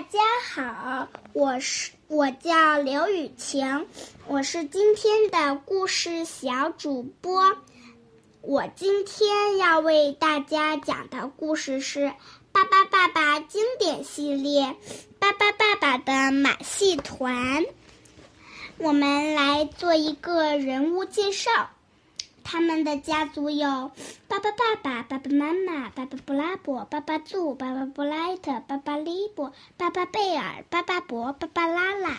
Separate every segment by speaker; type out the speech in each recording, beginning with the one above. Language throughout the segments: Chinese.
Speaker 1: 大家好，我是我叫刘雨晴，我是今天的故事小主播。我今天要为大家讲的故事是《巴巴爸爸》经典系列《巴巴爸爸的马戏团》。我们来做一个人物介绍。他们的家族有巴巴爸爸、爸爸妈妈、巴巴布拉伯、巴巴祖、巴巴布莱特、巴巴利伯、巴巴贝尔、巴巴伯、巴巴拉拉。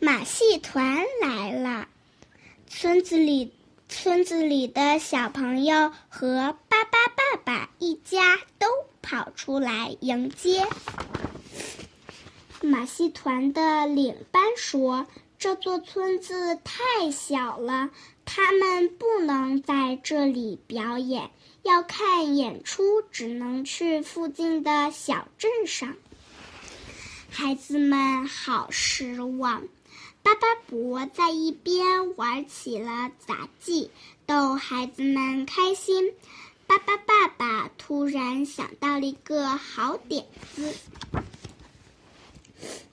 Speaker 1: 马戏团来了，村子里村子里的小朋友和巴巴爸爸一家都跑出来迎接。马戏团的领班说。这座村子太小了，他们不能在这里表演。要看演出，只能去附近的小镇上。孩子们好失望。巴巴伯在一边玩起了杂技，逗孩子们开心。巴巴爸爸突然想到了一个好点子。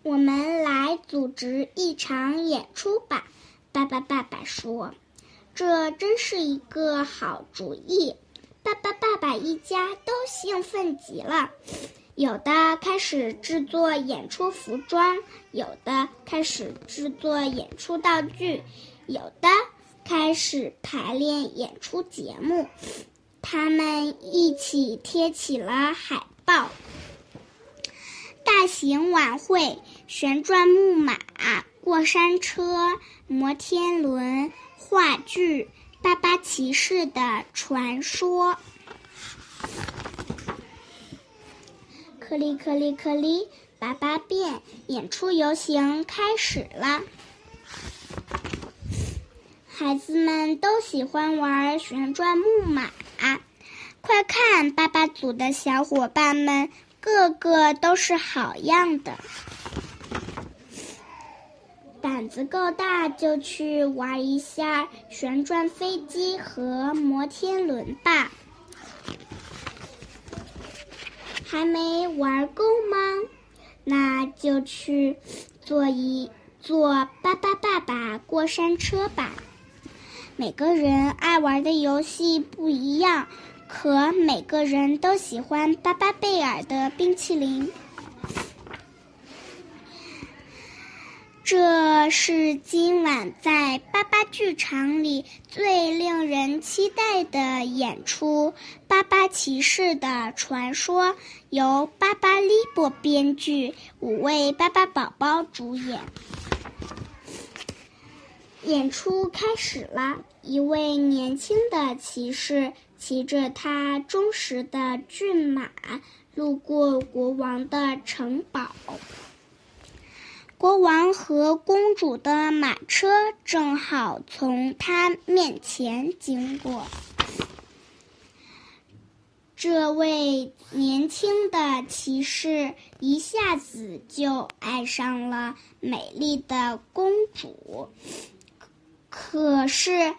Speaker 1: 我们来组织一场演出吧，爸爸爸爸说：“这真是一个好主意。”爸爸爸爸一家都兴奋极了，有的开始制作演出服装，有的开始制作演出道具，有的开始排练演出节目。他们一起贴起了海报。大型晚会、旋转木马、过山车、摩天轮、话剧《巴巴骑士的传说》。克里克里克里，巴巴变演出游行开始了。孩子们都喜欢玩旋转木马，快看，巴巴组的小伙伴们！个个都是好样的，胆子够大就去玩一下旋转飞机和摩天轮吧。还没玩够吗？那就去坐一坐巴巴爸爸过山车吧。每个人爱玩的游戏不一样。可每个人都喜欢巴巴贝尔的冰淇淋。这是今晚在巴巴剧场里最令人期待的演出，《巴巴骑士的传说》由巴巴利伯编剧，五位巴巴宝宝主演。演出开始了，一位年轻的骑士。骑着他忠实的骏马，路过国王的城堡。国王和公主的马车正好从他面前经过。这位年轻的骑士一下子就爱上了美丽的公主，可是，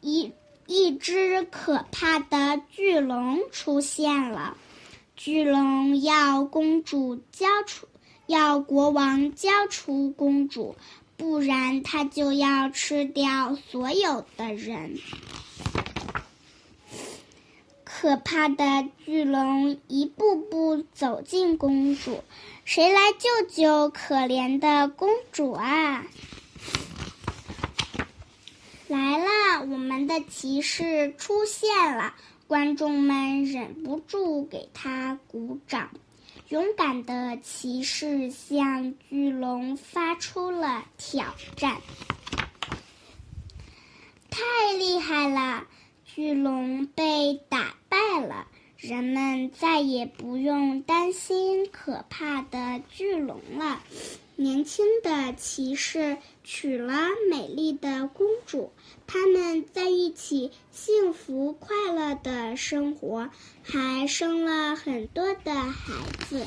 Speaker 1: 一。一只可怕的巨龙出现了，巨龙要公主交出，要国王交出公主，不然他就要吃掉所有的人。可怕的巨龙一步步走近公主，谁来救救可怜的公主啊？来了，我们的骑士出现了，观众们忍不住给他鼓掌。勇敢的骑士向巨龙发出了挑战。太厉害了，巨龙被打败了，人们再也不用担心可怕的巨龙了。年轻的骑士娶了美丽的公主，他们在一起幸福快乐的生活，还生了很多的孩子。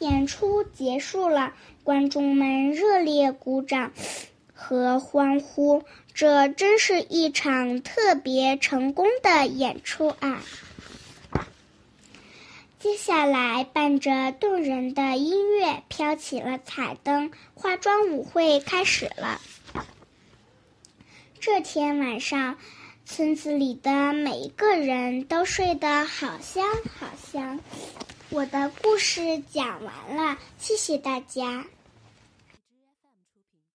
Speaker 1: 演出结束了，观众们热烈鼓掌和欢呼，这真是一场特别成功的演出啊！接下来，伴着动人的音乐，飘起了彩灯，化妆舞会开始了。这天晚上，村子里的每一个人都睡得好香好香。我的故事讲完了，谢谢大家。